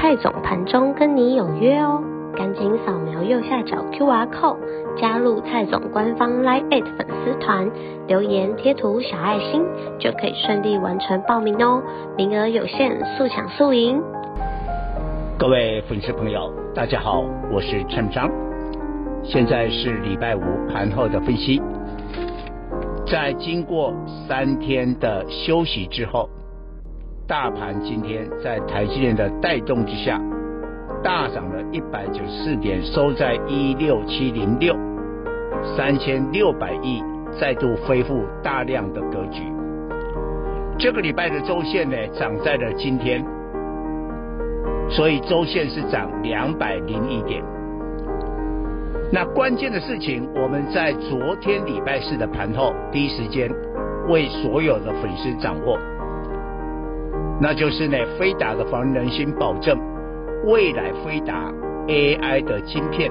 蔡总盘中跟你有约哦，赶紧扫描右下角 QR code，加入蔡总官方 Line@ 粉丝团，留言贴图小爱心，就可以顺利完成报名哦，名额有限，速抢速赢。各位粉丝朋友，大家好，我是陈章，现在是礼拜五盘后的分析，在经过三天的休息之后。大盘今天在台积电的带动之下，大涨了一百九十四点，收在一六七零六，三千六百亿再度恢复大量的格局。这个礼拜的周线呢，涨在了今天，所以周线是涨两百零一点。那关键的事情，我们在昨天礼拜四的盘后第一时间为所有的粉丝掌握。那就是呢，飞达的防人心保证，未来飞达 AI 的晶片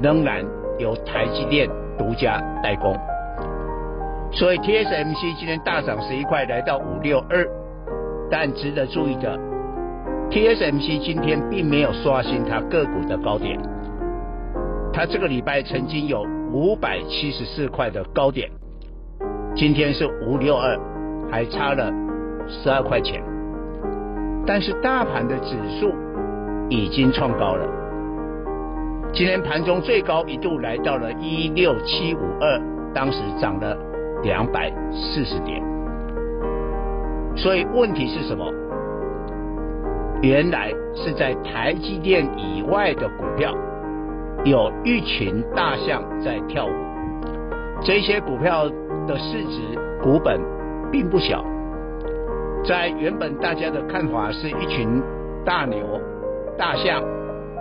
仍然由台积电独家代工，所以 TSMC 今天大涨十一块，来到五六二。但值得注意的，TSMC 今天并没有刷新它个股的高点，它这个礼拜曾经有五百七十四块的高点，今天是五六二，还差了十二块钱。但是大盘的指数已经创高了，今天盘中最高一度来到了一六七五二，当时涨了两百四十点。所以问题是什么？原来是在台积电以外的股票，有一群大象在跳舞。这些股票的市值股本并不小。在原本大家的看法是一群大牛、大象，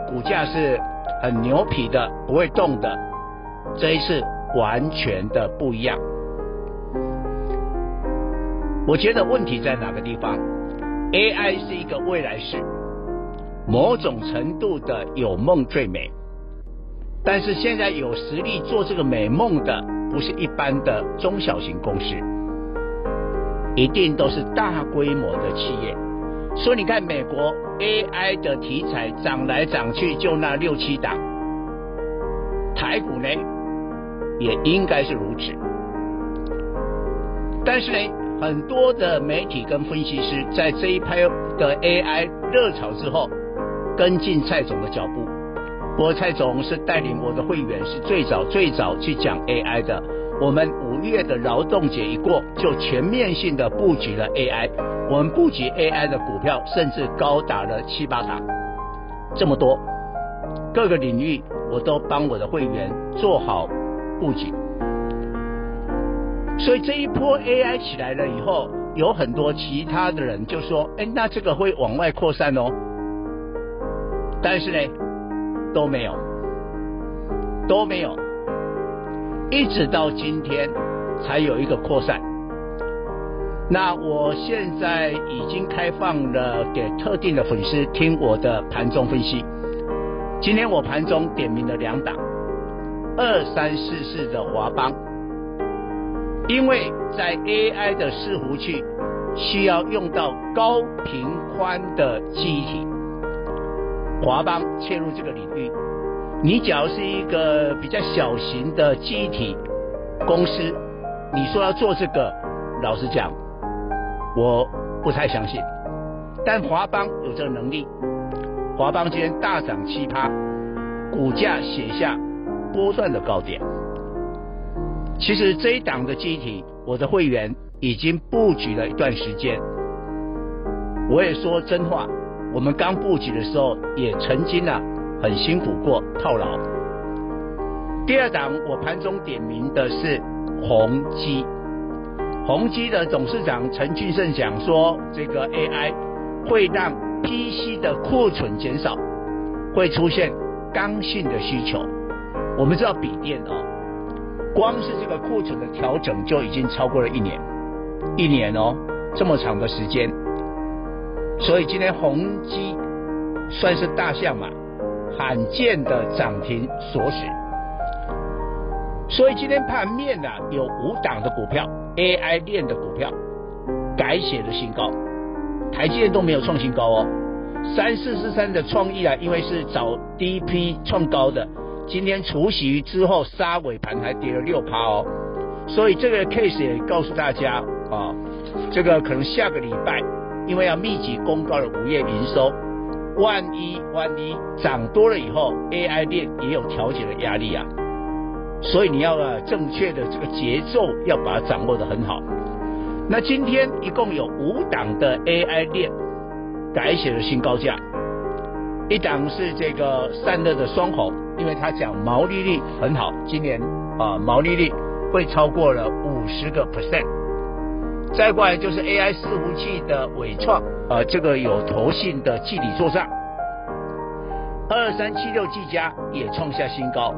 股价是很牛皮的，不会动的。这一次完全的不一样。我觉得问题在哪个地方？AI 是一个未来式，某种程度的有梦最美。但是现在有实力做这个美梦的，不是一般的中小型公司。一定都是大规模的企业，所以你看美国 AI 的题材涨来涨去就那六七档，台股呢也应该是如此。但是呢，很多的媒体跟分析师在这一拍的 AI 热潮之后，跟进蔡总的脚步。我蔡总是带领我的会员是最早最早去讲 AI 的。我们五月的劳动节一过，就全面性的布局了 AI。我们布局 AI 的股票，甚至高达了七八档，这么多，各个领域我都帮我的会员做好布局。所以这一波 AI 起来了以后，有很多其他的人就说：“哎，那这个会往外扩散哦。”但是呢，都没有，都没有。一直到今天才有一个扩散。那我现在已经开放了给特定的粉丝听我的盘中分析。今天我盘中点名了两档，二三四四的华邦，因为在 AI 的伺服器需要用到高频宽的记忆体，华邦切入这个领域。你假如是一个比较小型的机体公司，你说要做这个，老实讲，我不太相信。但华邦有这个能力，华邦今天大涨七趴，股价写下波段的高点。其实这一档的记忆体，我的会员已经布局了一段时间。我也说真话，我们刚布局的时候也曾经啊。很辛苦过套牢。第二档我盘中点名的是宏基，宏基的董事长陈俊盛讲说，这个 AI 会让 PC 的库存减少，会出现刚性的需求。我们知道笔电哦，光是这个库存的调整就已经超过了一年，一年哦，这么长的时间。所以今天宏基算是大象嘛，罕见的涨停锁死。所以今天盘面呢、啊，有五档的股票，AI 链的股票改写了新高，台积电都没有创新高哦。三四四三的创意啊，因为是早第一批创高的，今天除息之后杀尾盘还跌了六趴哦。所以这个 case 也告诉大家啊，这个可能下个礼拜，因为要密集公告了五月营收，万一万一涨多了以后，AI 链也有调节的压力啊。所以你要啊正确的这个节奏要把它掌握得很好。那今天一共有五档的 AI 链改写了新高价，一档是这个散热的双鸿，因为它讲毛利率很好，今年啊毛利率会超过了五十个 percent。再过来就是 AI 伺服器的纬创，啊这个有投信的季底作帐，二三七六技嘉也创下新高。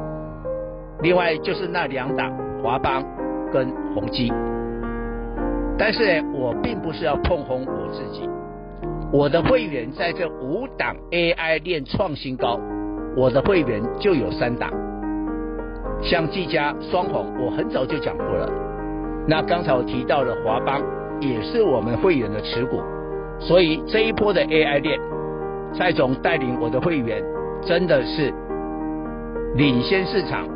另外就是那两档华邦跟宏基，但是呢，我并不是要碰红我自己，我的会员在这五档 AI 链创新高，我的会员就有三档，像技嘉双红，我很早就讲过了。那刚才我提到的华邦也是我们会员的持股，所以这一波的 AI 链，蔡总带领我的会员真的是领先市场。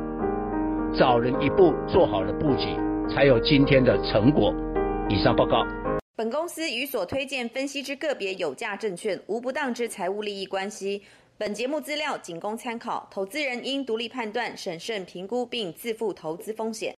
早人一步做好了布局，才有今天的成果。以上报告。本公司与所推荐分析之个别有价证券无不当之财务利益关系。本节目资料仅供参考，投资人应独立判断、审慎评估并自负投资风险。